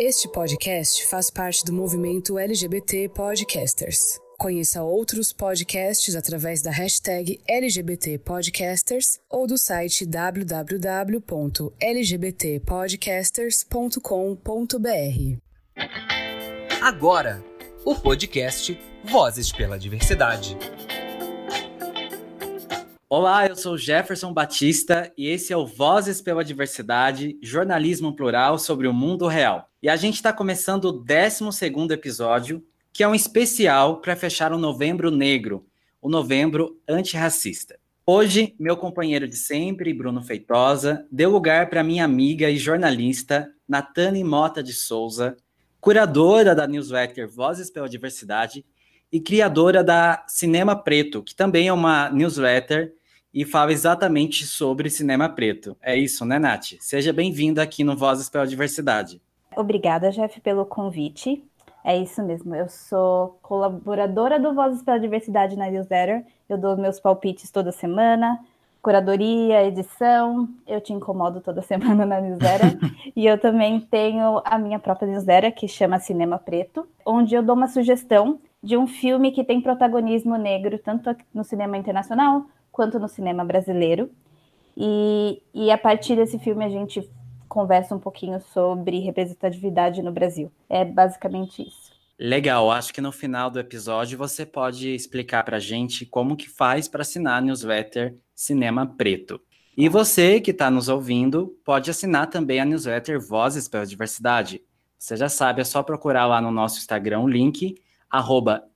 Este podcast faz parte do movimento LGBT Podcasters. Conheça outros podcasts através da hashtag LGBT Podcasters ou do site www.lgbtpodcasters.com.br. Agora, o podcast Vozes pela Diversidade. Olá, eu sou Jefferson Batista e esse é o Vozes pela Diversidade, jornalismo plural sobre o mundo real. E a gente está começando o 12 episódio, que é um especial para fechar o Novembro Negro, o Novembro Antirracista. Hoje, meu companheiro de sempre, Bruno Feitosa, deu lugar para minha amiga e jornalista Natane Mota de Souza, curadora da newsletter Vozes pela Diversidade e criadora da Cinema Preto, que também é uma newsletter e fala exatamente sobre cinema preto. É isso, né, Nath? Seja bem-vinda aqui no Vozes pela Diversidade. Obrigada, Jeff, pelo convite. É isso mesmo, eu sou colaboradora do Vozes pela Diversidade na newsletter. Eu dou meus palpites toda semana, curadoria, edição. Eu te incomodo toda semana na newsletter. e eu também tenho a minha própria newsletter, que chama Cinema Preto, onde eu dou uma sugestão de um filme que tem protagonismo negro, tanto no cinema internacional quanto no cinema brasileiro. E, e a partir desse filme a gente conversa um pouquinho sobre representatividade no Brasil. É basicamente isso. Legal, acho que no final do episódio você pode explicar para a gente como que faz para assinar a newsletter Cinema Preto. E você que está nos ouvindo pode assinar também a newsletter Vozes pela Diversidade. Você já sabe, é só procurar lá no nosso Instagram o link,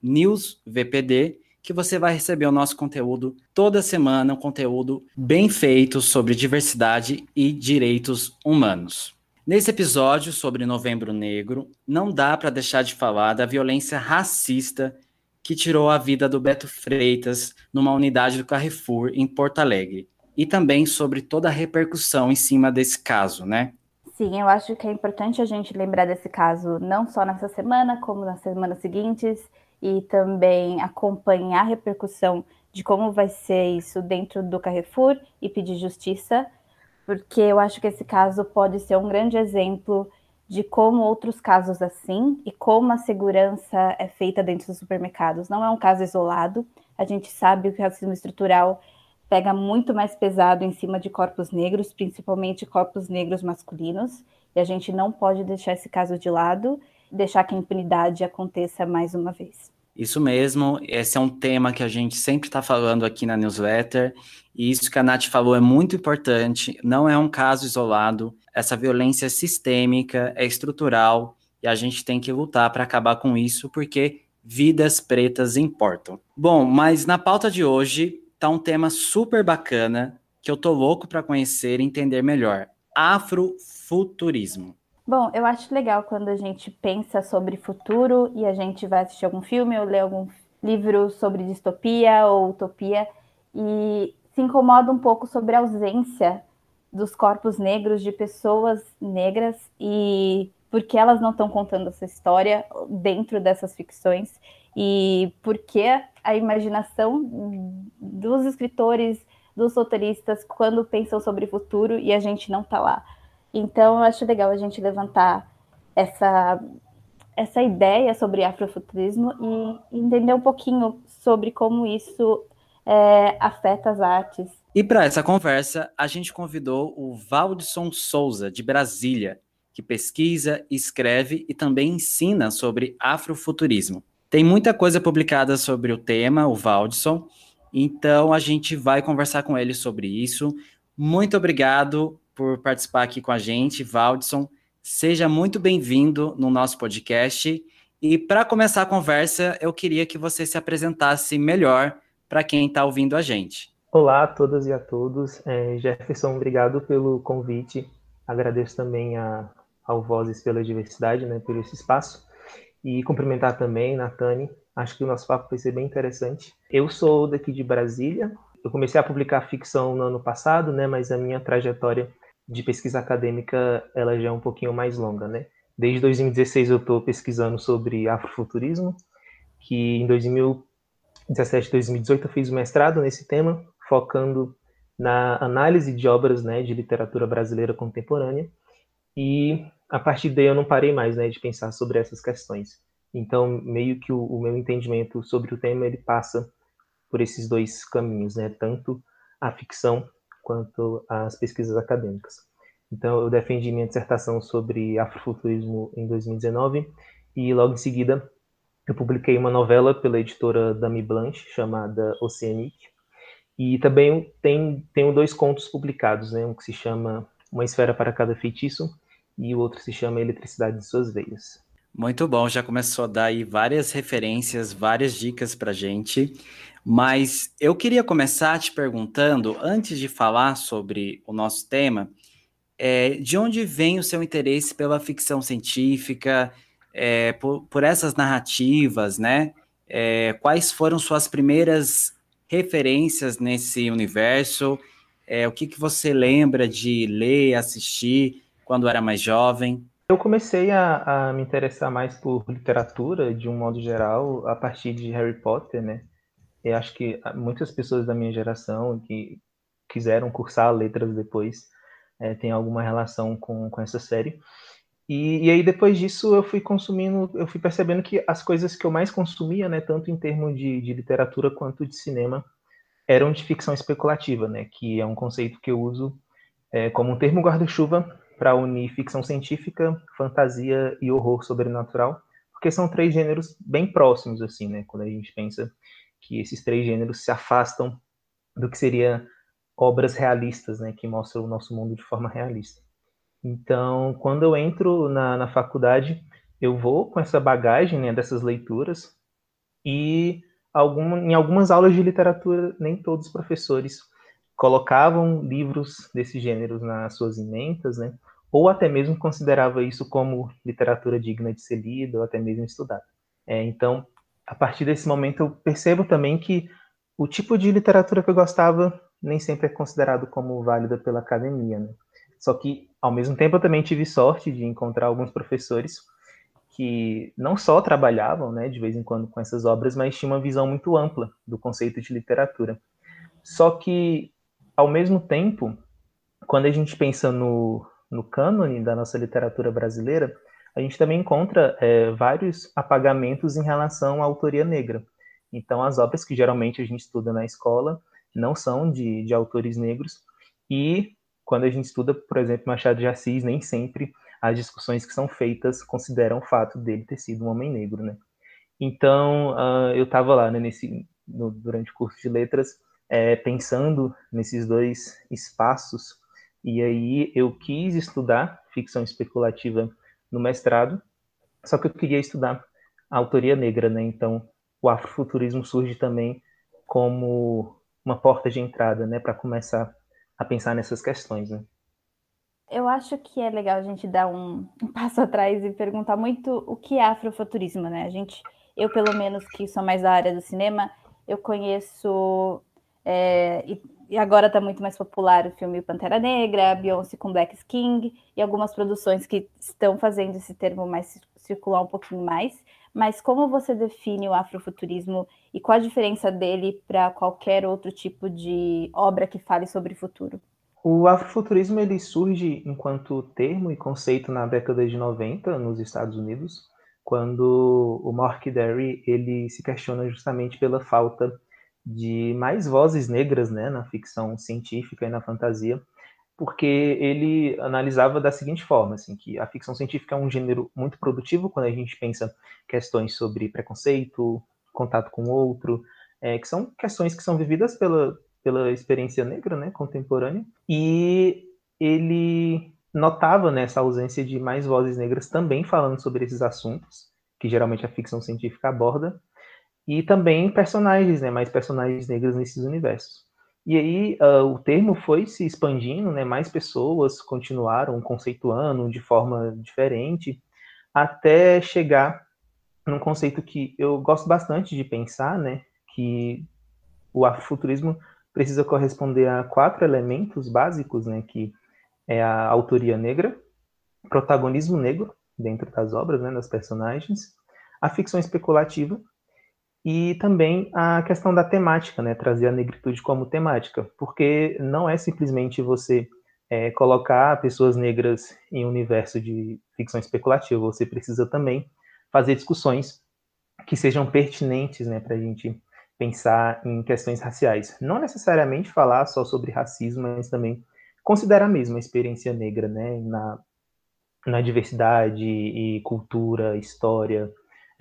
newsvpd, que você vai receber o nosso conteúdo toda semana, um conteúdo bem feito sobre diversidade e direitos humanos. Nesse episódio sobre Novembro Negro, não dá para deixar de falar da violência racista que tirou a vida do Beto Freitas numa unidade do Carrefour em Porto Alegre. E também sobre toda a repercussão em cima desse caso, né? Sim, eu acho que é importante a gente lembrar desse caso não só nessa semana, como nas semanas seguintes, e também acompanhar a repercussão de como vai ser isso dentro do Carrefour e pedir justiça, porque eu acho que esse caso pode ser um grande exemplo de como outros casos assim e como a segurança é feita dentro dos supermercados. Não é um caso isolado, a gente sabe que o racismo estrutural pega muito mais pesado em cima de corpos negros, principalmente corpos negros masculinos, e a gente não pode deixar esse caso de lado, deixar que a impunidade aconteça mais uma vez. Isso mesmo, esse é um tema que a gente sempre está falando aqui na newsletter, e isso que a Nath falou é muito importante, não é um caso isolado, essa violência é sistêmica, é estrutural, e a gente tem que lutar para acabar com isso, porque vidas pretas importam. Bom, mas na pauta de hoje tá um tema super bacana, que eu tô louco para conhecer e entender melhor, afrofuturismo. Bom, eu acho legal quando a gente pensa sobre futuro e a gente vai assistir algum filme ou ler algum livro sobre distopia ou utopia e se incomoda um pouco sobre a ausência dos corpos negros de pessoas negras e porque elas não estão contando essa história dentro dessas ficções e porque a imaginação dos escritores, dos roteiristas, quando pensam sobre futuro e a gente não está lá. Então, eu acho legal a gente levantar essa, essa ideia sobre afrofuturismo e entender um pouquinho sobre como isso é, afeta as artes. E para essa conversa, a gente convidou o Valdson Souza, de Brasília, que pesquisa, escreve e também ensina sobre afrofuturismo. Tem muita coisa publicada sobre o tema, o Valdson, então a gente vai conversar com ele sobre isso. Muito obrigado por participar aqui com a gente, Valdson. Seja muito bem-vindo no nosso podcast. E para começar a conversa, eu queria que você se apresentasse melhor para quem está ouvindo a gente. Olá a todas e a todos. É, Jefferson, obrigado pelo convite. Agradeço também a, ao Vozes pela Diversidade, né, por esse espaço. E cumprimentar também Natane. Acho que o nosso papo vai ser bem interessante. Eu sou daqui de Brasília. Eu comecei a publicar ficção no ano passado, né, mas a minha trajetória de pesquisa acadêmica ela já é um pouquinho mais longa, né? Desde 2016 eu estou pesquisando sobre afrofuturismo, que em 2017, 2018 eu fiz o mestrado nesse tema, focando na análise de obras né, de literatura brasileira contemporânea. E a partir daí eu não parei mais, né, de pensar sobre essas questões. Então, meio que o, o meu entendimento sobre o tema ele passa por esses dois caminhos, né, tanto a ficção quanto as pesquisas acadêmicas. Então, eu defendi minha dissertação sobre afrofuturismo em 2019 e logo em seguida eu publiquei uma novela pela editora Dami Blanche chamada Oceanic e também tem, tenho dois contos publicados, né? Um que se chama Uma Esfera para Cada Feitiço e o outro se chama Eletricidade de Suas Veias. Muito bom, já começou a dar aí várias referências, várias dicas para gente. Mas eu queria começar te perguntando, antes de falar sobre o nosso tema, é, de onde vem o seu interesse pela ficção científica, é, por, por, essas narrativas, né? É, quais foram suas primeiras referências nesse universo? É, o que, que você lembra de ler, assistir quando era mais jovem? Eu comecei a, a, me interessar mais por literatura, de um modo geral, a partir de Harry Potter, né? Eu acho que muitas pessoas da minha geração que quiseram cursar letras depois é, têm alguma relação com, com essa série. E, e, aí depois disso eu fui consumindo, eu fui percebendo que as coisas que eu mais consumia, né, tanto em termos de, de literatura quanto de cinema, eram de ficção especulativa, né, que é um conceito que eu uso é, como um termo guarda-chuva para unir ficção científica, fantasia e horror sobrenatural, porque são três gêneros bem próximos, assim, né, quando a gente pensa que esses três gêneros se afastam do que seria obras realistas, né, que mostram o nosso mundo de forma realista. Então, quando eu entro na, na faculdade, eu vou com essa bagagem né, dessas leituras e algum, em algumas aulas de literatura, nem todos os professores colocavam livros desses gêneros nas suas ementas, né? Ou até mesmo considerava isso como literatura digna de ser lida ou até mesmo estudada. É, então, a partir desse momento, eu percebo também que o tipo de literatura que eu gostava nem sempre é considerado como válida pela academia. Né? Só que, ao mesmo tempo, eu também tive sorte de encontrar alguns professores que não só trabalhavam, né, de vez em quando com essas obras, mas tinham uma visão muito ampla do conceito de literatura. Só que, ao mesmo tempo, quando a gente pensa no, no cânone da nossa literatura brasileira, a gente também encontra é, vários apagamentos em relação à autoria negra. Então, as obras que geralmente a gente estuda na escola não são de, de autores negros, e quando a gente estuda, por exemplo, Machado de Assis, nem sempre as discussões que são feitas consideram o fato dele ter sido um homem negro, né? Então, uh, eu estava lá, né, nesse, no, durante o curso de letras, é, pensando nesses dois espaços, e aí eu quis estudar ficção especulativa no mestrado, só que eu queria estudar a autoria negra, né? Então, o afrofuturismo surge também como uma porta de entrada, né, para começar a pensar nessas questões, né? Eu acho que é legal a gente dar um, passo atrás e perguntar muito o que é afrofuturismo, né? A gente, eu pelo menos que sou mais da área do cinema, eu conheço é, e, e, agora está muito mais popular o filme Pantera Negra, Beyoncé com Black King e algumas produções que estão fazendo esse termo mais circular um pouquinho mais. Mas como você define o afrofuturismo e qual a diferença dele para qualquer outro tipo de obra que fale sobre futuro? O afrofuturismo ele surge enquanto termo e conceito na década de 90 nos Estados Unidos, quando o Mark Derry ele se questiona justamente pela falta de mais vozes negras né, na ficção científica e na fantasia, porque ele analisava da seguinte forma, assim, que a ficção científica é um gênero muito produtivo quando a gente pensa questões sobre preconceito, contato com o outro, é, que são questões que são vividas pela, pela experiência negra, né, contemporânea, e ele notava nessa né, ausência de mais vozes negras também falando sobre esses assuntos, que geralmente a ficção científica aborda, e também personagens, né, mais personagens negras nesses universos. E aí uh, o termo foi se expandindo, né? mais pessoas continuaram conceituando de forma diferente, até chegar num conceito que eu gosto bastante de pensar, né? que o afrofuturismo precisa corresponder a quatro elementos básicos, né? que é a autoria negra, protagonismo negro dentro das obras, né? das personagens, a ficção especulativa e também a questão da temática, né? Trazer a negritude como temática, porque não é simplesmente você é, colocar pessoas negras em um universo de ficção especulativa, você precisa também fazer discussões que sejam pertinentes né, para a gente pensar em questões raciais. Não necessariamente falar só sobre racismo, mas também considerar mesmo a experiência negra né, na, na diversidade e cultura, história,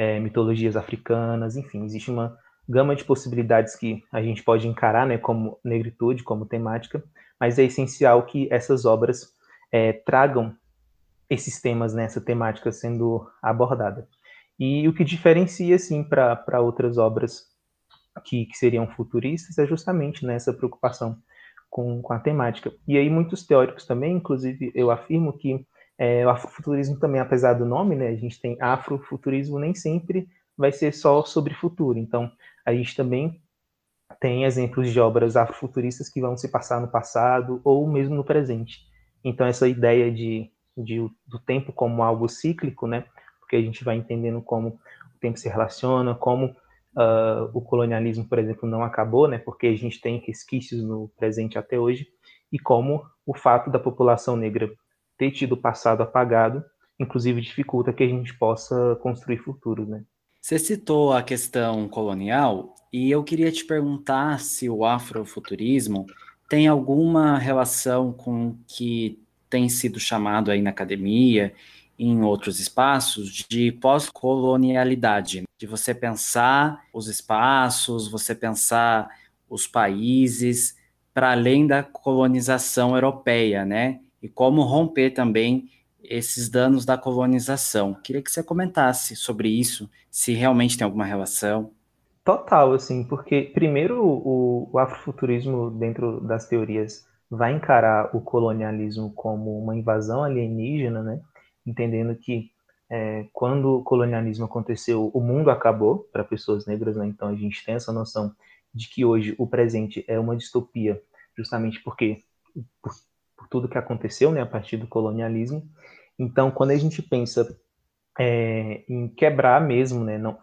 é, mitologias africanas, enfim, existe uma gama de possibilidades que a gente pode encarar né, como negritude, como temática, mas é essencial que essas obras é, tragam esses temas, né, essa temática sendo abordada. E o que diferencia, assim, para outras obras que, que, seriam futuristas é justamente nessa né, preocupação com, com a temática. E aí muitos teóricos também, inclusive eu afirmo que é, o afrofuturismo também, apesar do nome, né, a gente tem afrofuturismo, nem sempre vai ser só sobre futuro. Então, a gente também tem exemplos de obras afrofuturistas que vão se passar no passado ou mesmo no presente. Então, essa ideia de, de, do tempo como algo cíclico, né? Porque a gente vai entendendo como o tempo se relaciona, como uh, o colonialismo, por exemplo, não acabou, né? Porque a gente tem resquícios no presente até hoje, e como o fato da população negra ter tido o passado apagado, inclusive dificulta que a gente possa construir futuro, né? Você citou a questão colonial e eu queria te perguntar se o afrofuturismo tem alguma relação com o que tem sido chamado aí na academia, em outros espaços, de pós-colonialidade, de você pensar os espaços, você pensar os países para além da colonização europeia, né? E como romper também esses danos da colonização. Queria que você comentasse sobre isso, se realmente tem alguma relação. Total, assim, porque primeiro o, o afrofuturismo dentro das teorias vai encarar o colonialismo como uma invasão alienígena, né? Entendendo que é, quando o colonialismo aconteceu, o mundo acabou para pessoas negras, né? Então a gente tem essa noção de que hoje o presente é uma distopia, justamente porque por, tudo que aconteceu, né, a partir do colonialismo. Então, quando a gente pensa é, em quebrar mesmo, né, não,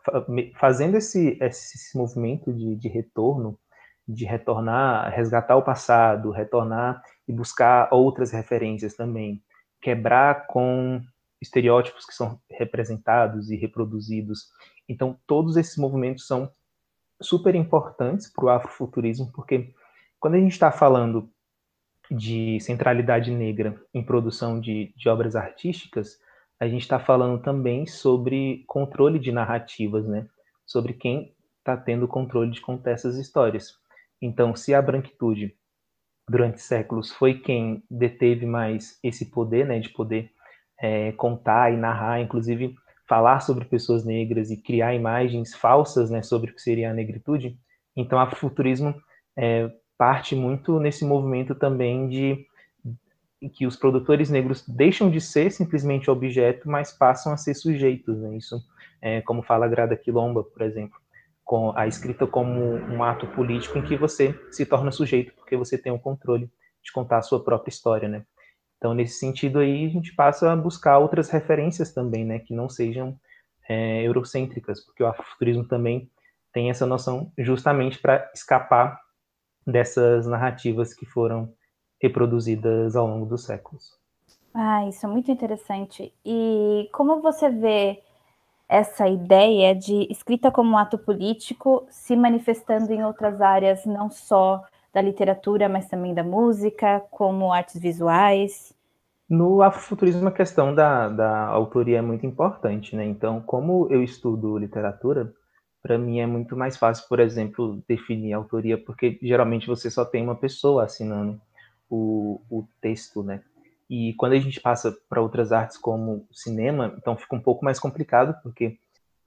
fazendo esse, esse movimento de, de retorno, de retornar, resgatar o passado, retornar e buscar outras referências também, quebrar com estereótipos que são representados e reproduzidos. Então, todos esses movimentos são super importantes para o afrofuturismo, porque quando a gente está falando de centralidade negra em produção de, de obras artísticas, a gente está falando também sobre controle de narrativas, né? Sobre quem está tendo controle de contar essas histórias. Então, se a branquitude durante séculos foi quem deteve mais esse poder, né, de poder é, contar e narrar, inclusive falar sobre pessoas negras e criar imagens falsas, né, sobre o que seria a negritude, então o futurismo é, parte muito nesse movimento também de que os produtores negros deixam de ser simplesmente objeto, mas passam a ser sujeitos. Né? Isso, é, como fala a Grada Quilomba, por exemplo, com a escrita como um ato político em que você se torna sujeito, porque você tem o controle de contar a sua própria história. Né? Então, nesse sentido aí, a gente passa a buscar outras referências também, né, que não sejam é, eurocêntricas, porque o afrofuturismo também tem essa noção justamente para escapar dessas narrativas que foram reproduzidas ao longo dos séculos. Ah, isso é muito interessante. E como você vê essa ideia de escrita como um ato político se manifestando em outras áreas, não só da literatura, mas também da música, como artes visuais? No afrofuturismo, a questão da, da autoria é muito importante, né? Então, como eu estudo literatura, para mim é muito mais fácil, por exemplo, definir autoria, porque geralmente você só tem uma pessoa assinando o, o texto, né? E quando a gente passa para outras artes como cinema, então fica um pouco mais complicado, porque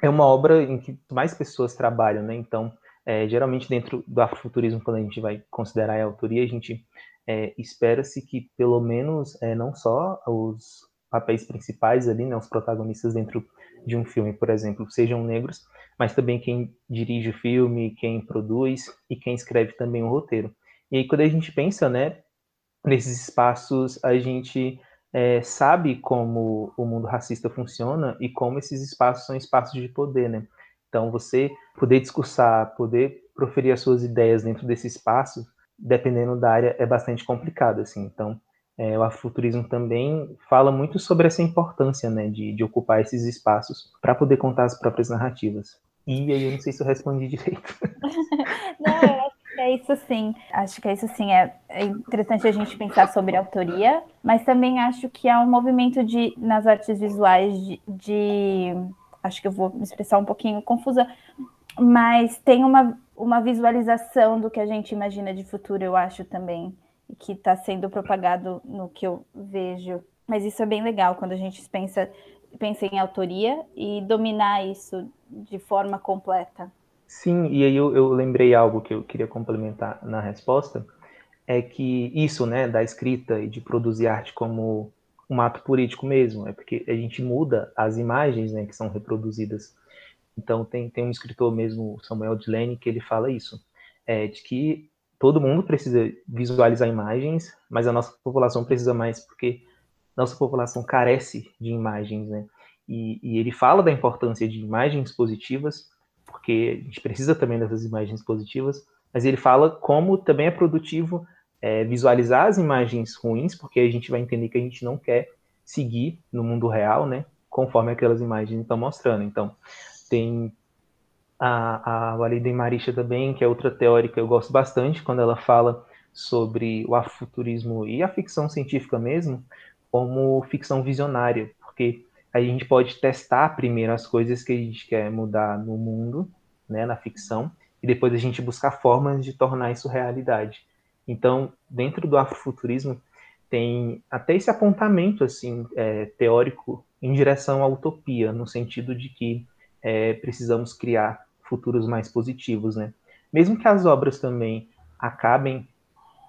é uma obra em que mais pessoas trabalham, né? Então, é, geralmente dentro do afrofuturismo, quando a gente vai considerar a autoria, a gente é, espera-se que pelo menos é, não só os papéis principais ali, né, os protagonistas dentro de um filme, por exemplo, sejam negros, mas também quem dirige o filme, quem produz e quem escreve também o roteiro. E aí, quando a gente pensa, né, nesses espaços, a gente é, sabe como o mundo racista funciona e como esses espaços são espaços de poder, né? Então, você poder discursar, poder proferir as suas ideias dentro desse espaço, dependendo da área, é bastante complicado, assim. Então, é, o afrofuturismo também fala muito sobre essa importância né, de, de ocupar esses espaços para poder contar as próprias narrativas. E aí eu não sei se eu respondi direito. não, eu acho que é isso sim. Acho que é isso sim. É, é interessante a gente pensar sobre autoria, mas também acho que há um movimento de, nas artes visuais de, de acho que eu vou me expressar um pouquinho confusa, mas tem uma, uma visualização do que a gente imagina de futuro, eu acho também, que está sendo propagado no que eu vejo. Mas isso é bem legal quando a gente pensa, pensa em autoria e dominar isso de forma completa. Sim, e aí eu, eu lembrei algo que eu queria complementar na resposta, é que isso, né, da escrita e de produzir arte como um ato político mesmo, é porque a gente muda as imagens, né, que são reproduzidas então tem, tem um escritor mesmo, Samuel Delaney, que ele fala isso, é, de que todo mundo precisa visualizar imagens, mas a nossa população precisa mais porque nossa população carece de imagens, né? E, e, ele fala da importância de imagens positivas, porque a gente precisa também dessas imagens positivas, mas ele fala como também é produtivo é, visualizar as imagens ruins, porque a gente vai entender que a gente não quer seguir no mundo real, né? Conforme aquelas imagens estão mostrando. Então, tem a, a Walida Marisha também, que é outra teórica, eu gosto bastante quando ela fala sobre o afuturismo e a ficção científica mesmo, como ficção visionária, porque a gente pode testar primeiro as coisas que a gente quer mudar no mundo, né, na ficção, e depois a gente buscar formas de tornar isso realidade. Então, dentro do afrofuturismo, tem até esse apontamento assim é, teórico em direção à utopia, no sentido de que é, precisamos criar futuros mais positivos, né? Mesmo que as obras também acabem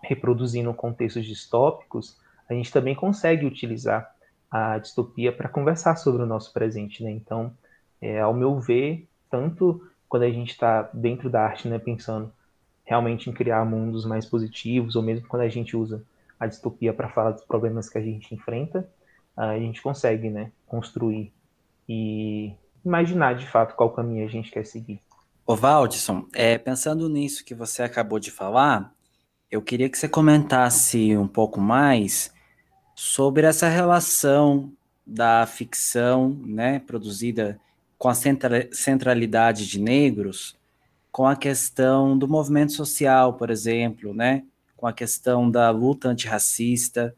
reproduzindo contextos distópicos, a gente também consegue utilizar a distopia para conversar sobre o nosso presente, né? Então, é, ao meu ver, tanto quando a gente está dentro da arte, né, pensando realmente em criar mundos mais positivos, ou mesmo quando a gente usa a distopia para falar dos problemas que a gente enfrenta, a gente consegue, né, construir e imaginar de fato qual caminho a gente quer seguir. Ô Valdisson, é, pensando nisso que você acabou de falar, eu queria que você comentasse um pouco mais sobre essa relação da ficção, né, produzida com a centralidade de negros, com a questão do movimento social, por exemplo, né, com a questão da luta antirracista,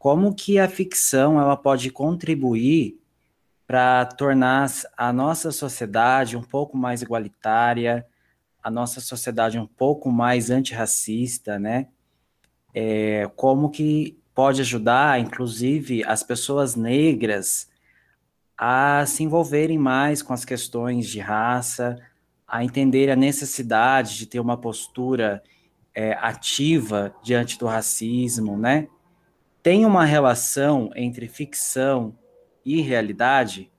como que a ficção ela pode contribuir para tornar a nossa sociedade um pouco mais igualitária, a nossa sociedade um pouco mais antirracista, né? É, como que pode ajudar, inclusive, as pessoas negras a se envolverem mais com as questões de raça, a entender a necessidade de ter uma postura é, ativa diante do racismo, né? Tem uma relação entre ficção e realidade?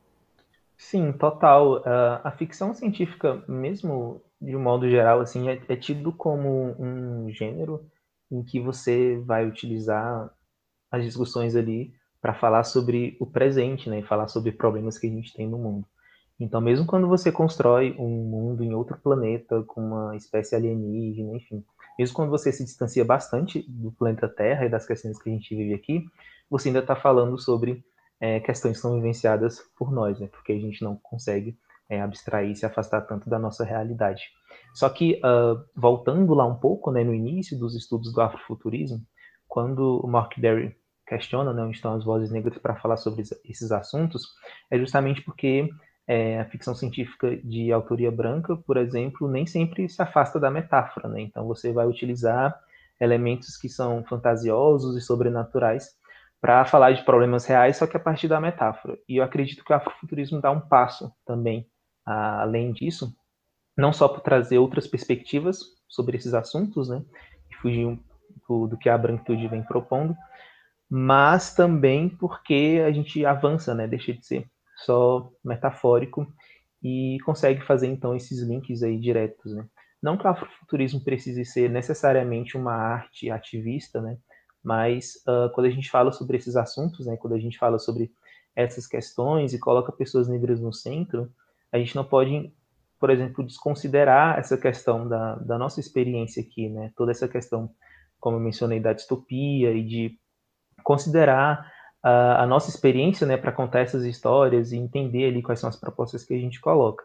Sim, total. Uh, a ficção científica, mesmo de um modo geral, assim, é, é tido como um gênero em que você vai utilizar as discussões ali para falar sobre o presente, né, e falar sobre problemas que a gente tem no mundo. Então, mesmo quando você constrói um mundo em outro planeta com uma espécie alienígena, enfim, mesmo quando você se distancia bastante do planeta Terra e das questões que a gente vive aqui, você ainda está falando sobre é, questões que são vivenciadas por nós, né? Porque a gente não consegue é, abstrair e se afastar tanto da nossa realidade. Só que, uh, voltando lá um pouco, né, no início dos estudos do afrofuturismo, quando o Mark Derry questiona né, onde estão as vozes negras para falar sobre esses assuntos, é justamente porque é, a ficção científica de autoria branca, por exemplo, nem sempre se afasta da metáfora. Né? Então, você vai utilizar elementos que são fantasiosos e sobrenaturais para falar de problemas reais, só que a partir da metáfora. E eu acredito que o afrofuturismo dá um passo também além disso, não só por trazer outras perspectivas sobre esses assuntos, né, e fugir do, do que a branquitude vem propondo, mas também porque a gente avança, né, deixa de ser só metafórico e consegue fazer então esses links aí diretos, né. Não que o afrofuturismo precise ser necessariamente uma arte ativista, né, mas uh, quando a gente fala sobre esses assuntos, né, quando a gente fala sobre essas questões e coloca pessoas negras no centro, a gente não pode, por exemplo, desconsiderar essa questão da, da nossa experiência aqui, né? Toda essa questão, como eu mencionei, da distopia e de considerar a, a nossa experiência, né, para contar essas histórias e entender ali quais são as propostas que a gente coloca.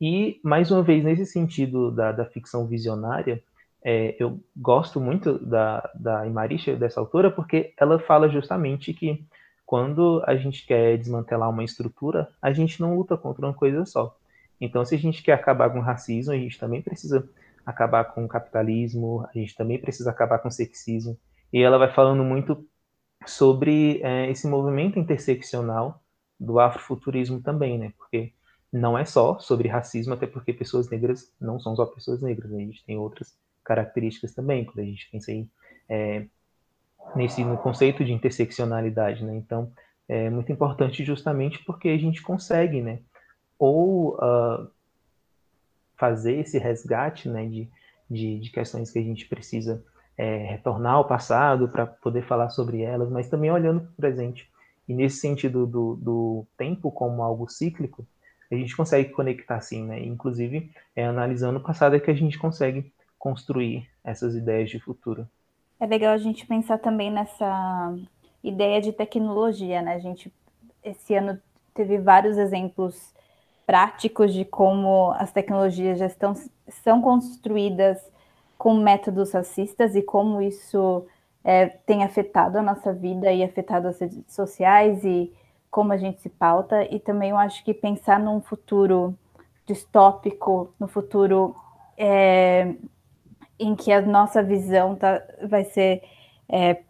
E, mais uma vez, nesse sentido da, da ficção visionária, é, eu gosto muito da, da Imarisha, dessa autora, porque ela fala justamente que quando a gente quer desmantelar uma estrutura, a gente não luta contra uma coisa só. Então, se a gente quer acabar com o racismo, a gente também precisa acabar com o capitalismo, a gente também precisa acabar com o sexismo. E ela vai falando muito sobre é, esse movimento interseccional do afrofuturismo também, né? Porque não é só sobre racismo, até porque pessoas negras não são só pessoas negras, né? a gente tem outras características também, quando a gente pensa em, é, nesse, no conceito de interseccionalidade, né? Então, é muito importante justamente porque a gente consegue, né? Ou uh, fazer esse resgate, né? De, de, de questões que a gente precisa é, retornar ao passado para poder falar sobre elas, mas também olhando para o presente. E nesse sentido do, do tempo como algo cíclico, a gente consegue conectar assim, né? Inclusive, é, analisando o passado é que a gente consegue construir essas ideias de futuro. É legal a gente pensar também nessa ideia de tecnologia, né? A gente esse ano teve vários exemplos práticos de como as tecnologias já estão são construídas com métodos racistas e como isso é, tem afetado a nossa vida e afetado as redes sociais e como a gente se pauta. E também eu acho que pensar num futuro distópico, no futuro é, em que a nossa visão tá, vai ser é,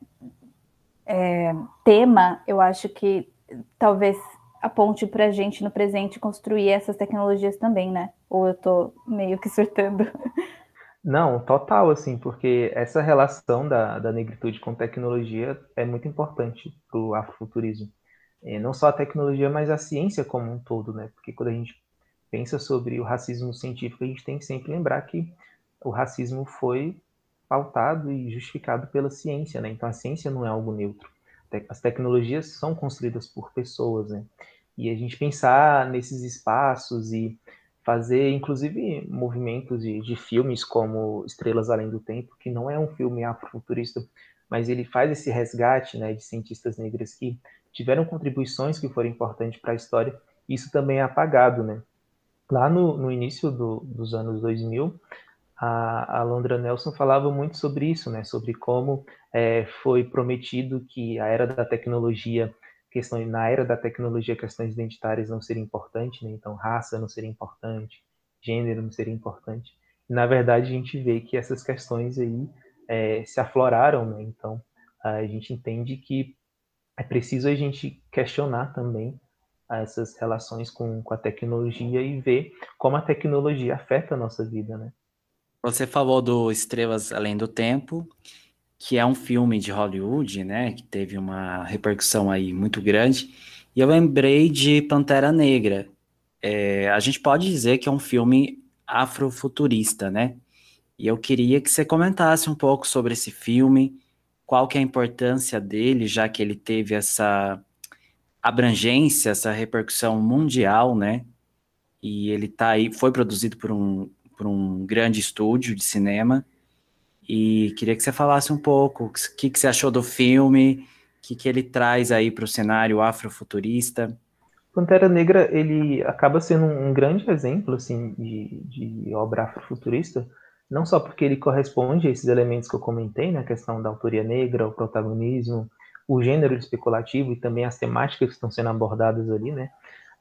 é, tema, eu acho que talvez aponte para a gente no presente construir essas tecnologias também, né? Ou eu estou meio que surtando? Não, total, assim, porque essa relação da, da negritude com tecnologia é muito importante para o afrofuturismo. E não só a tecnologia, mas a ciência como um todo, né? Porque quando a gente pensa sobre o racismo científico, a gente tem que sempre lembrar que o racismo foi pautado e justificado pela ciência, né? Então a ciência não é algo neutro. As tecnologias são construídas por pessoas, né? E a gente pensar nesses espaços e fazer, inclusive, movimentos de, de filmes como Estrelas Além do Tempo, que não é um filme afrofuturista, mas ele faz esse resgate, né, de cientistas negras que tiveram contribuições que foram importantes para a história. Isso também é apagado, né? Lá no, no início do, dos anos 2000, a, a Londra Nelson falava muito sobre isso, né? Sobre como é, foi prometido que a era da tecnologia, na era da tecnologia, questões identitárias não seriam importantes, né? Então, raça não seria importante, gênero não seria importante. Na verdade, a gente vê que essas questões aí é, se afloraram, né? Então, a gente entende que é preciso a gente questionar também essas relações com, com a tecnologia e ver como a tecnologia afeta a nossa vida, né? Você falou do Estrelas Além do Tempo, que é um filme de Hollywood, né, que teve uma repercussão aí muito grande, e eu lembrei de Pantera Negra. É, a gente pode dizer que é um filme afrofuturista, né? E eu queria que você comentasse um pouco sobre esse filme, qual que é a importância dele, já que ele teve essa abrangência, essa repercussão mundial, né? E ele tá aí, foi produzido por um por um grande estúdio de cinema. E queria que você falasse um pouco o que, que você achou do filme, o que, que ele traz aí para o cenário afrofuturista. Pantera Negra ele acaba sendo um grande exemplo assim de, de obra afrofuturista, não só porque ele corresponde a esses elementos que eu comentei, né, a questão da autoria negra, o protagonismo, o gênero especulativo e também as temáticas que estão sendo abordadas ali, né,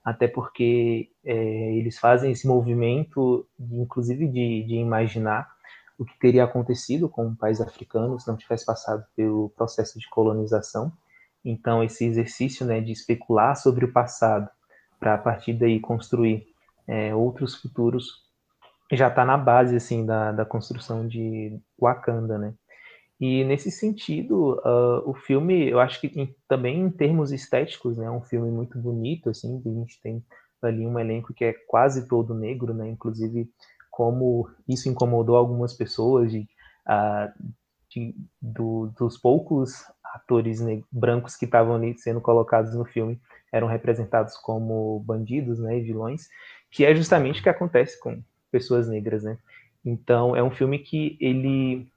até porque é, eles fazem esse movimento, inclusive de, de, imaginar o que teria acontecido com o país africano se não tivesse passado pelo processo de colonização. Então, esse exercício né, de especular sobre o passado, para a partir daí construir é, outros futuros, já está na base assim da, da construção de Wakanda, né? E nesse sentido, uh, o filme, eu acho que em, também em termos estéticos, né, é um filme muito bonito, assim, a gente tem ali um elenco que é quase todo negro, né, inclusive como isso incomodou algumas pessoas de, uh, de do, dos poucos atores brancos que estavam ali sendo colocados no filme eram representados como bandidos, né, vilões, que é justamente o que acontece com pessoas negras, né. Então, é um filme que ele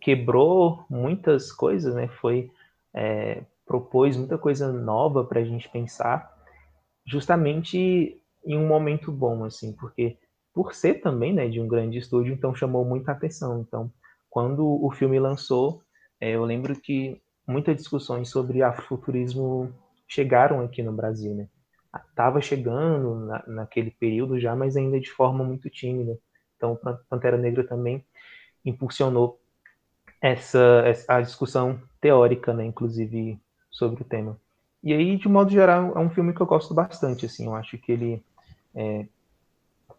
quebrou muitas coisas, né? Foi é, propôs muita coisa nova para a gente pensar, justamente em um momento bom, assim, porque por ser também, né, de um grande estúdio, então chamou muita atenção. Então, quando o filme lançou, é, eu lembro que muitas discussões sobre afrofuturismo chegaram aqui no Brasil, né? Tava chegando na, naquele período já, mas ainda de forma muito tímida. Então, Pantera Negra também impulsionou essa, essa a discussão teórica, né, inclusive sobre o tema. E aí, de modo geral, é um filme que eu gosto bastante, assim, eu acho que ele é,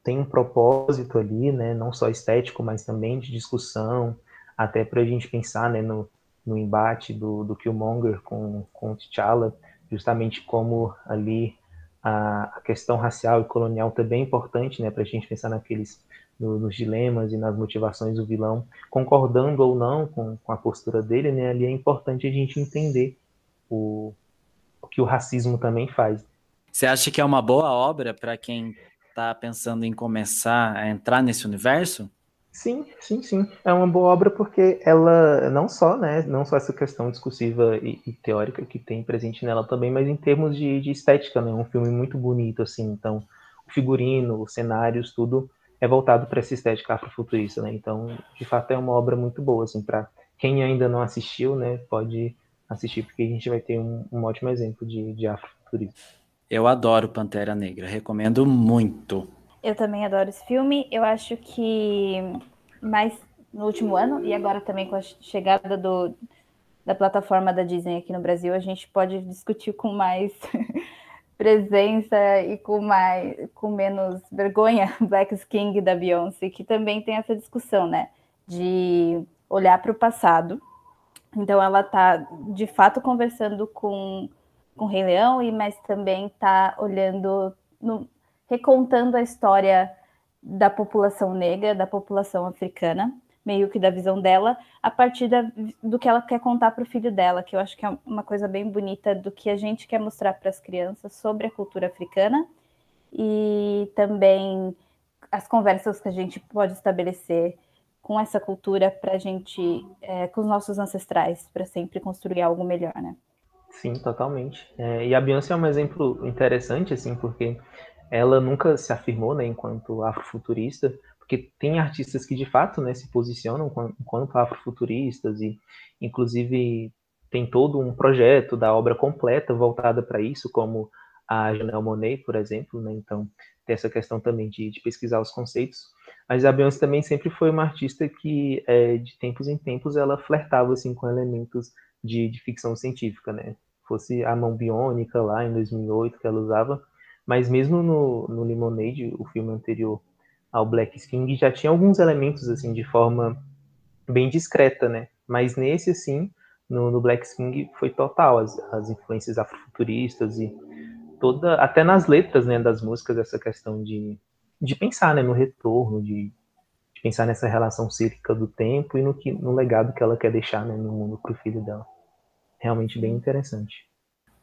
tem um propósito ali, né, não só estético, mas também de discussão, até para a gente pensar, né, no, no embate do, do Killmonger com, com T'Challa, justamente como ali a, a, questão racial e colonial também é importante, né, para a gente pensar naqueles no, nos dilemas e nas motivações do vilão, concordando ou não com, com a postura dele, né, ali é importante a gente entender o, o que o racismo também faz. Você acha que é uma boa obra para quem está pensando em começar a entrar nesse universo? Sim, sim, sim. É uma boa obra porque ela não só, né, não só essa questão discursiva e, e teórica que tem presente nela também, mas em termos de, de estética, né, um filme muito bonito assim. Então, o figurino, os cenários, tudo é voltado para essa estética afrofuturista, né? Então, de fato, é uma obra muito boa, assim, para quem ainda não assistiu, né, pode assistir porque a gente vai ter um, um ótimo exemplo de, de afrofuturismo. Eu adoro Pantera Negra, recomendo muito. Eu também adoro esse filme. Eu acho que mais no último ano e agora também com a chegada do, da plataforma da Disney aqui no Brasil, a gente pode discutir com mais presença e com mais com menos vergonha Black King da Beyoncé, que também tem essa discussão, né, de olhar para o passado. Então ela está de fato conversando com com o Rei Leão, e mas também está olhando, no, recontando a história da população negra, da população africana, meio que da visão dela, a partir da, do que ela quer contar para o filho dela, que eu acho que é uma coisa bem bonita do que a gente quer mostrar para as crianças sobre a cultura africana e também as conversas que a gente pode estabelecer com essa cultura para a gente, é, com os nossos ancestrais, para sempre construir algo melhor, né? Sim, totalmente. É, e a Beyoncé é um exemplo interessante, assim, porque ela nunca se afirmou, né, enquanto afrofuturista, porque tem artistas que de fato, né, se posicionam enquanto afrofuturistas e, inclusive, tem todo um projeto da obra completa voltada para isso, como a Janelle Monet, por exemplo, né, então tem essa questão também de, de, pesquisar os conceitos. Mas a Beyoncé também sempre foi uma artista que, é, de tempos em tempos, ela flertava assim com elementos de, de ficção científica, né? Fosse a mão biônica lá em 2008 que ela usava, mas mesmo no, no o filme anterior ao Black King, já tinha alguns elementos assim de forma bem discreta, né? Mas nesse assim, no, no Black King foi total as, as influências afrofuturistas e toda até nas letras, né, das músicas essa questão de, de pensar, né, no retorno, de, de pensar nessa relação cíclica do tempo e no que no legado que ela quer deixar, né, no mundo para o filho dela realmente bem interessante.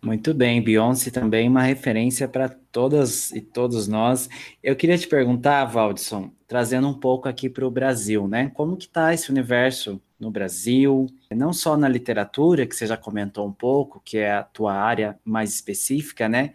Muito bem, Beyoncé também uma referência para todas e todos nós. Eu queria te perguntar, Valdson, trazendo um pouco aqui para o Brasil, né? Como que está esse universo no Brasil? Não só na literatura, que você já comentou um pouco, que é a tua área mais específica, né?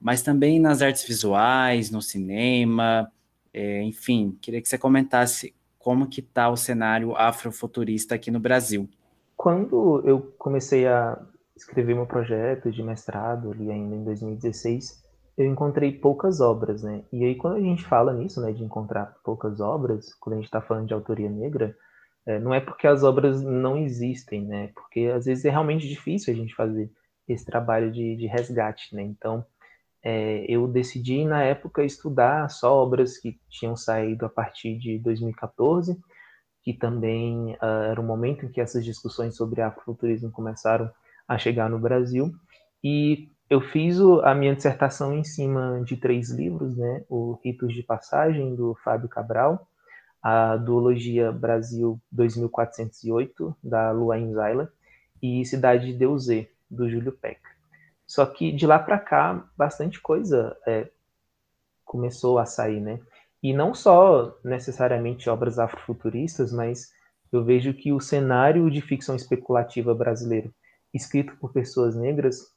Mas também nas artes visuais, no cinema, é, enfim, queria que você comentasse como que está o cenário afrofuturista aqui no Brasil. Quando eu comecei a escrever meu projeto de mestrado ali ainda em 2016, eu encontrei poucas obras, né? E aí quando a gente fala nisso, né, de encontrar poucas obras, quando a gente está falando de autoria negra, é, não é porque as obras não existem, né? Porque às vezes é realmente difícil a gente fazer esse trabalho de, de resgate, né? Então, é, eu decidi na época estudar só obras que tinham saído a partir de 2014 que também uh, era o momento em que essas discussões sobre afrofuturismo começaram a chegar no Brasil. E eu fiz a minha dissertação em cima de três livros, né? O Ritos de Passagem, do Fábio Cabral, a Duologia Brasil 2408, da Luain Zaila, e Cidade de Deusê, do Júlio Peck. Só que de lá para cá, bastante coisa é, começou a sair, né? E não só necessariamente obras afrofuturistas, mas eu vejo que o cenário de ficção especulativa brasileiro escrito por pessoas negras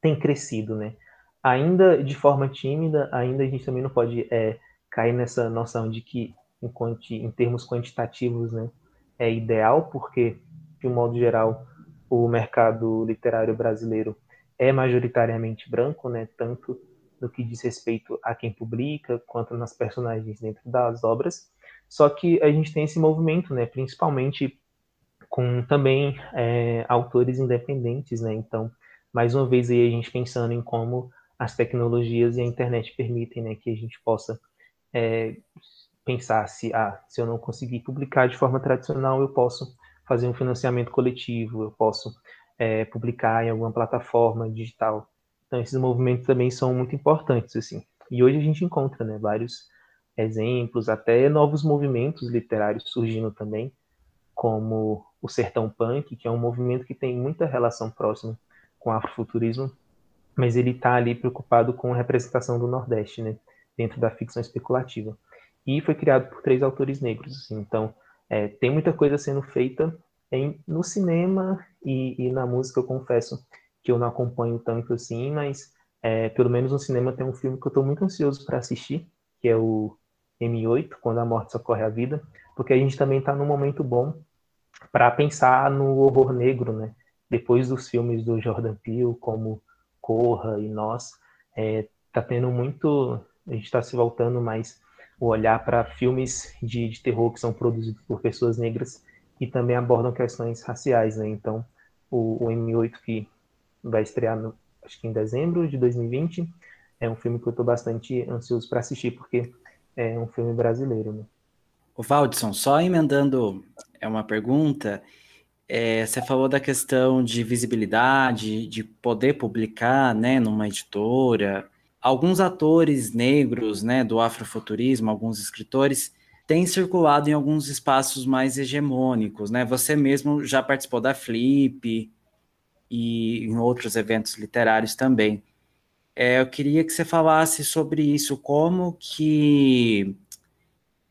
tem crescido, né? Ainda de forma tímida, ainda a gente também não pode é, cair nessa noção de que, enquanto, em termos quantitativos, né, é ideal, porque, de um modo geral, o mercado literário brasileiro é majoritariamente branco, né, tanto no que diz respeito a quem publica, quanto nas personagens dentro das obras. Só que a gente tem esse movimento, né, principalmente com também é, autores independentes, né? Então, mais uma vez aí a gente pensando em como as tecnologias e a internet permitem, né, que a gente possa é, pensar se, ah, se eu não conseguir publicar de forma tradicional, eu posso fazer um financiamento coletivo, eu posso é, publicar em alguma plataforma digital. Então, esses movimentos também são muito importantes, assim. E hoje a gente encontra, né, vários exemplos, até novos movimentos literários surgindo também, como o Sertão Punk, que é um movimento que tem muita relação próxima com o afrofuturismo, mas ele está ali preocupado com a representação do Nordeste, né, dentro da ficção especulativa. E foi criado por três autores negros, assim, então é, tem muita coisa sendo feita em, no cinema e, e, na música, eu confesso que eu não acompanho tanto assim, mas é, pelo menos no cinema tem um filme que eu estou muito ansioso para assistir, que é o M8, Quando a Morte Socorre a Vida, porque a gente também está num momento bom para pensar no horror negro, né? Depois dos filmes do Jordan Peele, como Corra e Nós, é, tá tendo muito, a gente está se voltando mais o olhar para filmes de, de, terror que são produzidos por pessoas negras e também abordam questões raciais, né? Então, o, o M8 que vai estrear, no, acho que em dezembro de 2020, é um filme que eu estou bastante ansioso para assistir porque é um filme brasileiro, né? O Valdson, só emendando é uma pergunta, é, você falou da questão de visibilidade, de poder publicar, né, numa editora. Alguns atores negros, né, do afrofuturismo, alguns escritores, têm circulado em alguns espaços mais hegemônicos, né? Você mesmo já participou da Flip e em outros eventos literários também. É, eu queria que você falasse sobre isso, como que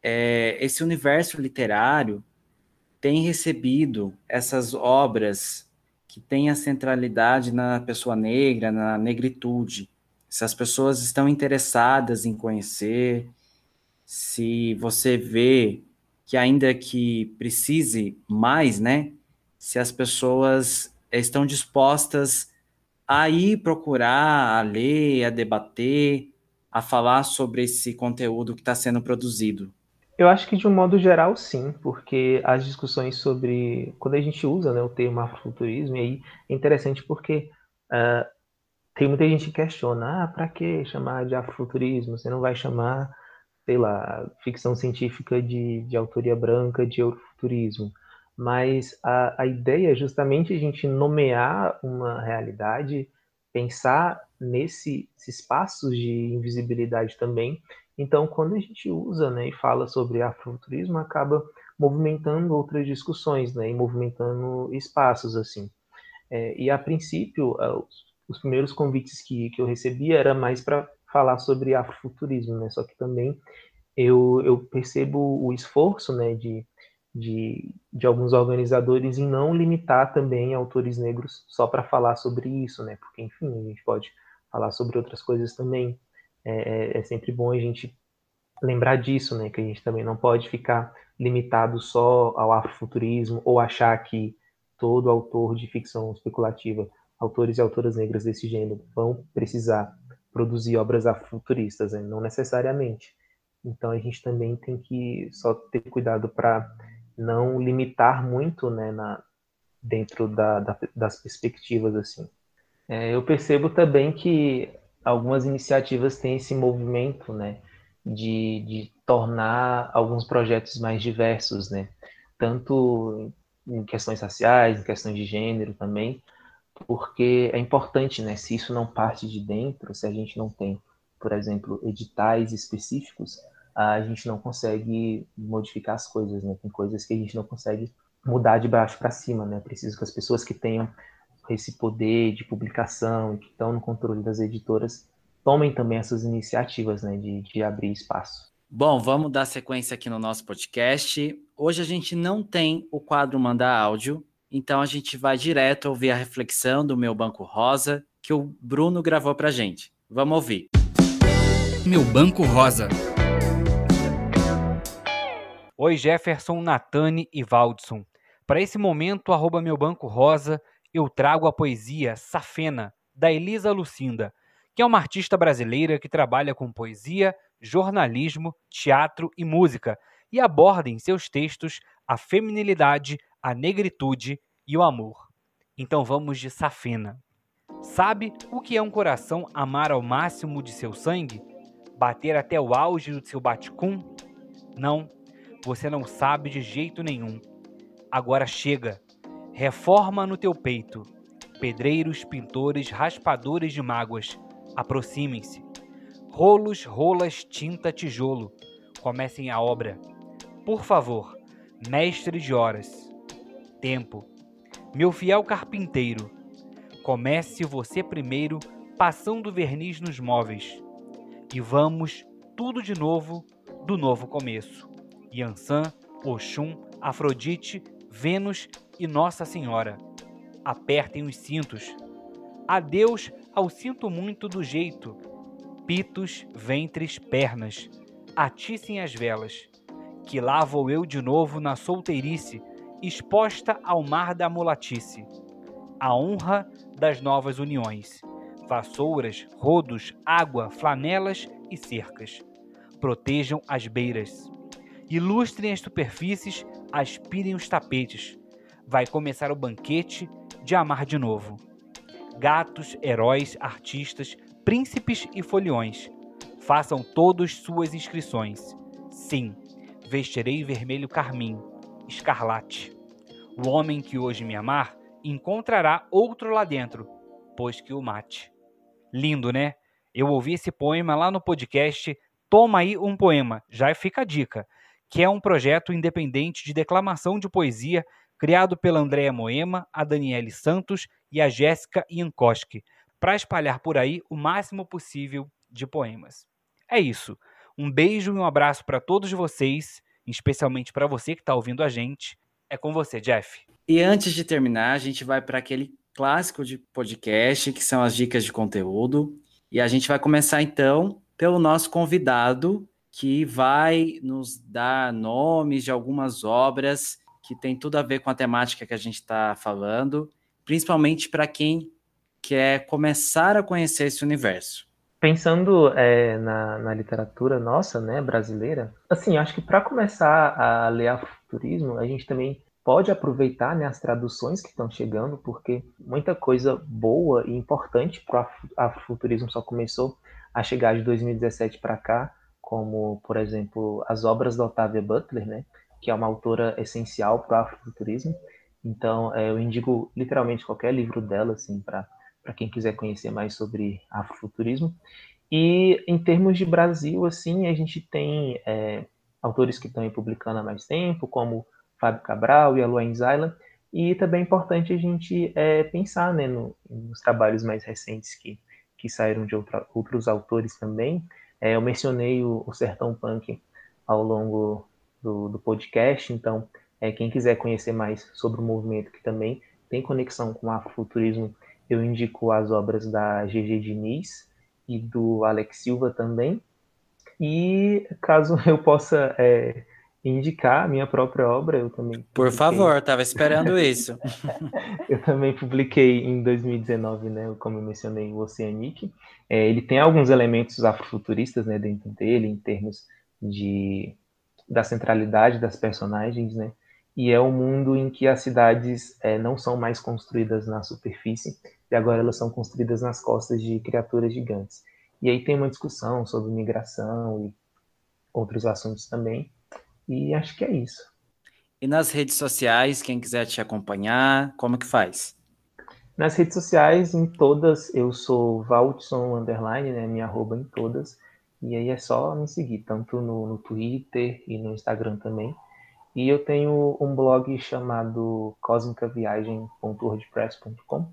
é, esse universo literário tem recebido essas obras que têm a centralidade na pessoa negra, na negritude. Se as pessoas estão interessadas em conhecer, se você vê que ainda que precise mais, né? Se as pessoas estão dispostas a ir procurar, a ler, a debater, a falar sobre esse conteúdo que está sendo produzido. Eu acho que de um modo geral sim, porque as discussões sobre quando a gente usa né, o termo afrofuturismo, aí é interessante porque uh, tem muita gente que questiona, ah, para que chamar de afrofuturismo? Você não vai chamar, sei lá, ficção científica de, de autoria branca de eurofuturismo. Mas a, a ideia é justamente a gente nomear uma realidade, pensar nesses espaços de invisibilidade também então, quando a gente usa né, e fala sobre afrofuturismo, acaba movimentando outras discussões, né, e movimentando espaços assim. É, e a princípio, é, os primeiros convites que, que eu recebia era mais para falar sobre afrofuturismo, né, só que também eu, eu percebo o esforço né, de, de, de alguns organizadores em não limitar também autores negros só para falar sobre isso, né, porque, enfim, a gente pode falar sobre outras coisas também, é, é, é sempre bom a gente lembrar disso, né? Que a gente também não pode ficar limitado só ao afrofuturismo ou achar que todo autor de ficção especulativa, autores e autoras negras desse gênero, vão precisar produzir obras afrofuturistas, né? não necessariamente. Então a gente também tem que só ter cuidado para não limitar muito, né, na, dentro da, da, das perspectivas assim. É, eu percebo também que algumas iniciativas têm esse movimento, né, de, de tornar alguns projetos mais diversos, né, tanto em questões raciais, em questões de gênero também, porque é importante, né, se isso não parte de dentro, se a gente não tem, por exemplo, editais específicos, a gente não consegue modificar as coisas, né, tem coisas que a gente não consegue mudar de baixo para cima, né, preciso que as pessoas que tenham esse poder de publicação, que estão no controle das editoras, tomem também essas iniciativas né, de, de abrir espaço. Bom, vamos dar sequência aqui no nosso podcast. Hoje a gente não tem o quadro Mandar Áudio, Então a gente vai direto ouvir a reflexão do meu Banco Rosa que o Bruno gravou pra gente. Vamos ouvir. Meu Banco Rosa. Oi, Jefferson, Natane e Valdson. Para esse momento, arroba meu banco rosa, eu trago a poesia Safena, da Elisa Lucinda, que é uma artista brasileira que trabalha com poesia, jornalismo, teatro e música, e aborda em seus textos a feminilidade, a negritude e o amor. Então vamos de Safena. Sabe o que é um coração amar ao máximo de seu sangue? Bater até o auge do seu baticum? Não, você não sabe de jeito nenhum. Agora chega. Reforma no teu peito. Pedreiros, pintores, raspadores de mágoas, aproximem-se. Rolos, rolas, tinta, tijolo. Comecem a obra. Por favor, mestre de horas. Tempo. Meu fiel carpinteiro. Comece você primeiro passando verniz nos móveis. E vamos tudo de novo do novo começo. Yansan, Oxum, Afrodite, Vênus e Nossa Senhora. Apertem os cintos. Adeus ao sinto muito do jeito. Pitos, ventres, pernas. Atissem as velas. Que lá vou eu de novo na solteirice, exposta ao mar da mulatice. A honra das novas uniões. Vassouras, rodos, água, flanelas e cercas. Protejam as beiras Ilustrem as superfícies, aspirem os tapetes. Vai começar o banquete de amar de novo. Gatos, heróis, artistas, príncipes e foliões, façam todos suas inscrições. Sim, vestirei vermelho carmim, escarlate. O homem que hoje me amar encontrará outro lá dentro, pois que o mate. Lindo, né? Eu ouvi esse poema lá no podcast Toma aí um poema, já fica a dica que é um projeto independente de declamação de poesia criado pela Andréa Moema, a Daniele Santos e a Jéssica Iankoski, para espalhar por aí o máximo possível de poemas. É isso. Um beijo e um abraço para todos vocês, especialmente para você que está ouvindo a gente. É com você, Jeff. E antes de terminar, a gente vai para aquele clássico de podcast, que são as dicas de conteúdo. E a gente vai começar então pelo nosso convidado, que vai nos dar nomes de algumas obras que tem tudo a ver com a temática que a gente está falando, principalmente para quem quer começar a conhecer esse universo. Pensando é, na, na, literatura nossa, né, brasileira, assim, acho que para começar a ler afuturismo, a gente também pode aproveitar né, as traduções que estão chegando, porque muita coisa boa e importante para o afuturismo só começou a chegar de 2017 para cá, como, por exemplo, as obras da Octavia Butler, né, que é uma autora essencial para o afrofuturismo. Então, é, eu indico literalmente qualquer livro dela, assim, para quem quiser conhecer mais sobre afrofuturismo. E em termos de Brasil, assim, a gente tem é, autores que estão publicando há mais tempo, como Fábio Cabral e a Luan Zayla, e também é importante a gente é, pensar né, no, nos trabalhos mais recentes que, que saíram de outra, outros autores também, é, eu mencionei o, o, Sertão Punk ao longo do, do podcast, então é, quem quiser conhecer mais sobre o movimento que também tem conexão com o afrofuturismo, eu indico as obras da GG Diniz e do Alex Silva também. E caso eu possa é, indicar a minha própria obra, eu também. Por publiquei... favor, estava esperando isso. eu também publiquei em 2019, né, como eu mencionei, o Oceanic. É, ele tem alguns elementos afrofuturistas né, dentro dele, em termos de da centralidade das personagens, né? E é um mundo em que as cidades é, não são mais construídas na superfície, e agora elas são construídas nas costas de criaturas gigantes. E aí tem uma discussão sobre migração e outros assuntos também. E acho que é isso. E nas redes sociais, quem quiser te acompanhar, como que faz? Nas redes sociais, em todas, eu sou Valtson Underline, né? Minha arroba em todas. E aí é só me seguir, tanto no, no Twitter e no Instagram também. E eu tenho um blog chamado cosmicaviagem.wordpress.com.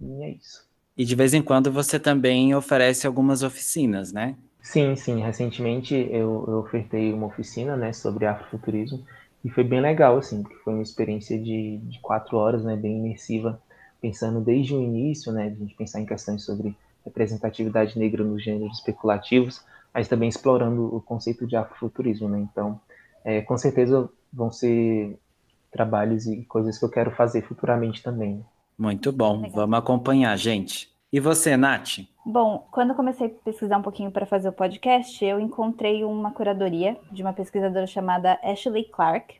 E é isso. E de vez em quando você também oferece algumas oficinas, né? Sim, sim. Recentemente eu, eu ofertei uma oficina né, sobre afrofuturismo E foi bem legal, assim, porque foi uma experiência de, de quatro horas, né, bem imersiva, pensando desde o início, né, de a gente pensar em questões sobre representatividade negra nos gêneros especulativos, mas também explorando o conceito de afrofuturismo, né? Então, é, com certeza vão ser trabalhos e coisas que eu quero fazer futuramente também. Muito bom, Legal. vamos acompanhar, gente. E você, Nath? Bom, quando eu comecei a pesquisar um pouquinho para fazer o podcast, eu encontrei uma curadoria de uma pesquisadora chamada Ashley Clark.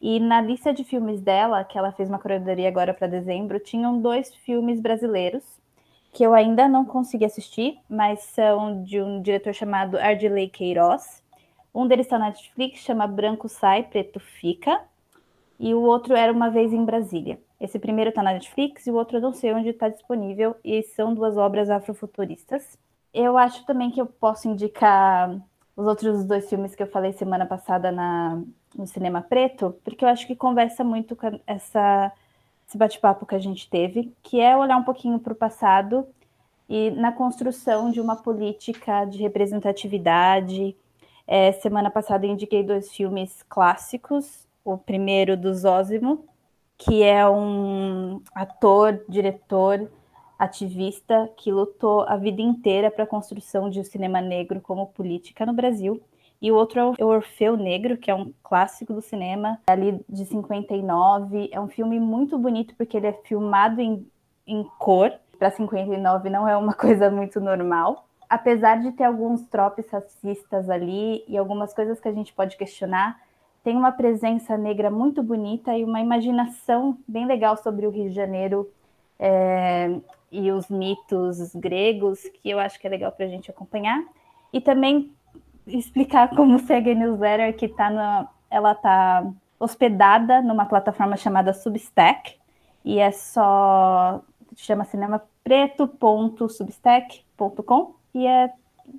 E na lista de filmes dela, que ela fez uma curadoria agora para dezembro, tinham dois filmes brasileiros que eu ainda não consegui assistir, mas são de um diretor chamado Ardilei Queiroz. Um deles está na Netflix, chama Branco Sai, Preto Fica. E o outro era Uma Vez em Brasília. Esse primeiro está na Netflix e o outro eu não sei onde está disponível. E são duas obras afrofuturistas. Eu acho também que eu posso indicar os outros dois filmes que eu falei semana passada na, no Cinema Preto, porque eu acho que conversa muito com essa esse bate-papo que a gente teve, que é olhar um pouquinho para o passado e na construção de uma política de representatividade. É, semana passada eu indiquei dois filmes clássicos, o primeiro do Zósimo, que é um ator, diretor, ativista que lutou a vida inteira para a construção de um cinema negro como política no Brasil e o outro é o Orfeu Negro, que é um clássico do cinema, ali de 59. É um filme muito bonito porque ele é filmado em, em cor. Para 59 não é uma coisa muito normal. Apesar de ter alguns tropes racistas ali e algumas coisas que a gente pode questionar, tem uma presença negra muito bonita e uma imaginação bem legal sobre o Rio de Janeiro é, e os mitos gregos, que eu acho que é legal para a gente acompanhar. E também explicar como segue a newsletter que tá na, ela tá hospedada numa plataforma chamada Substack e é só chama cinema preto.substack.com e é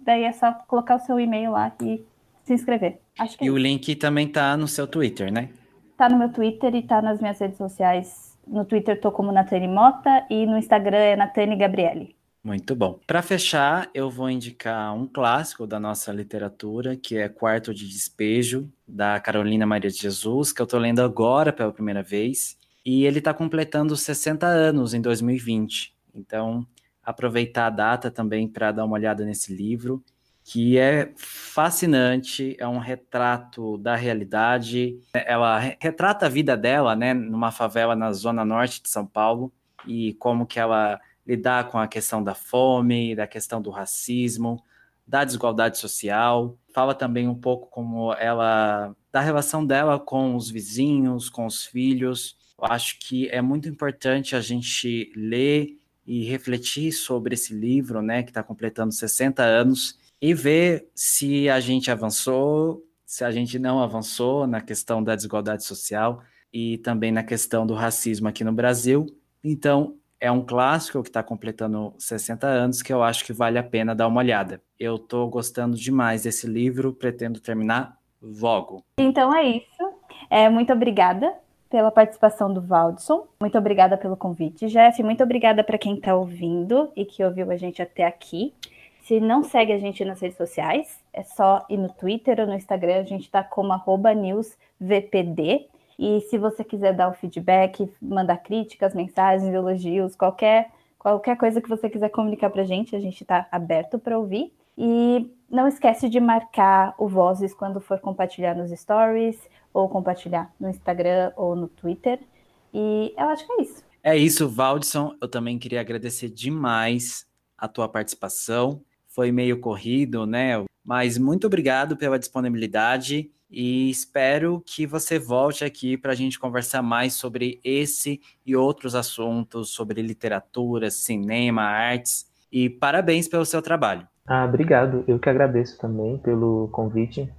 daí é só colocar o seu e-mail lá e se inscrever. Acho que e é o link também tá no seu Twitter, né? Tá no meu Twitter e tá nas minhas redes sociais. No Twitter tô como Natane Mota e no Instagram é Natane Gabriele. Muito bom. Para fechar, eu vou indicar um clássico da nossa literatura, que é Quarto de Despejo, da Carolina Maria de Jesus, que eu estou lendo agora pela primeira vez. E ele está completando 60 anos em 2020. Então, aproveitar a data também para dar uma olhada nesse livro, que é fascinante, é um retrato da realidade. Ela retrata a vida dela, né, numa favela na zona norte de São Paulo, e como que ela lidar com a questão da fome, da questão do racismo, da desigualdade social. Fala também um pouco como ela da relação dela com os vizinhos, com os filhos. Eu acho que é muito importante a gente ler e refletir sobre esse livro, né, que está completando 60 anos, e ver se a gente avançou, se a gente não avançou na questão da desigualdade social e também na questão do racismo aqui no Brasil. Então, é um clássico que está completando 60 anos que eu acho que vale a pena dar uma olhada. Eu estou gostando demais desse livro, pretendo terminar logo. Então é isso. É, muito obrigada pela participação do Valdson. Muito obrigada pelo convite, Jeff. Muito obrigada para quem está ouvindo e que ouviu a gente até aqui. Se não segue a gente nas redes sociais, é só ir no Twitter ou no Instagram. A gente está como newsvpd. E se você quiser dar o feedback, mandar críticas, mensagens, elogios, qualquer, qualquer coisa que você quiser comunicar para a gente, a gente está aberto para ouvir. E não esquece de marcar o Vozes quando for compartilhar nos stories, ou compartilhar no Instagram ou no Twitter. E eu acho que é isso. É isso, Valdson. Eu também queria agradecer demais a tua participação. Foi meio corrido, né? Mas muito obrigado pela disponibilidade e espero que você volte aqui para a gente conversar mais sobre esse e outros assuntos, sobre literatura, cinema, artes. E parabéns pelo seu trabalho. Ah, obrigado. Eu que agradeço também pelo convite.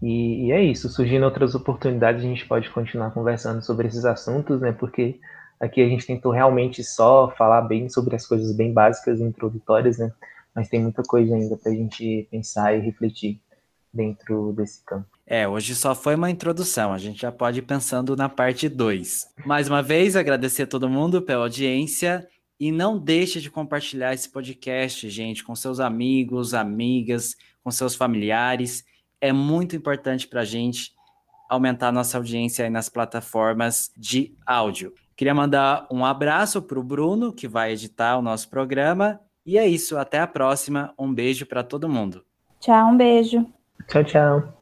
E, e, é isso. Surgindo outras oportunidades, a gente pode continuar conversando sobre esses assuntos, né? Porque aqui a gente tentou realmente só falar bem sobre as coisas bem básicas e introdutórias, né? Mas tem muita coisa ainda para a gente pensar e refletir dentro desse campo. É, hoje só foi uma introdução, a gente já pode ir pensando na parte 2. Mais uma vez, agradecer a todo mundo pela audiência e não deixe de compartilhar esse podcast, gente, com seus amigos, amigas, com seus familiares. É muito importante para a gente aumentar nossa audiência aí nas plataformas de áudio. Queria mandar um abraço para o Bruno, que vai editar o nosso programa. E é isso, até a próxima. Um beijo para todo mundo. Tchau, um beijo. Tchau, tchau.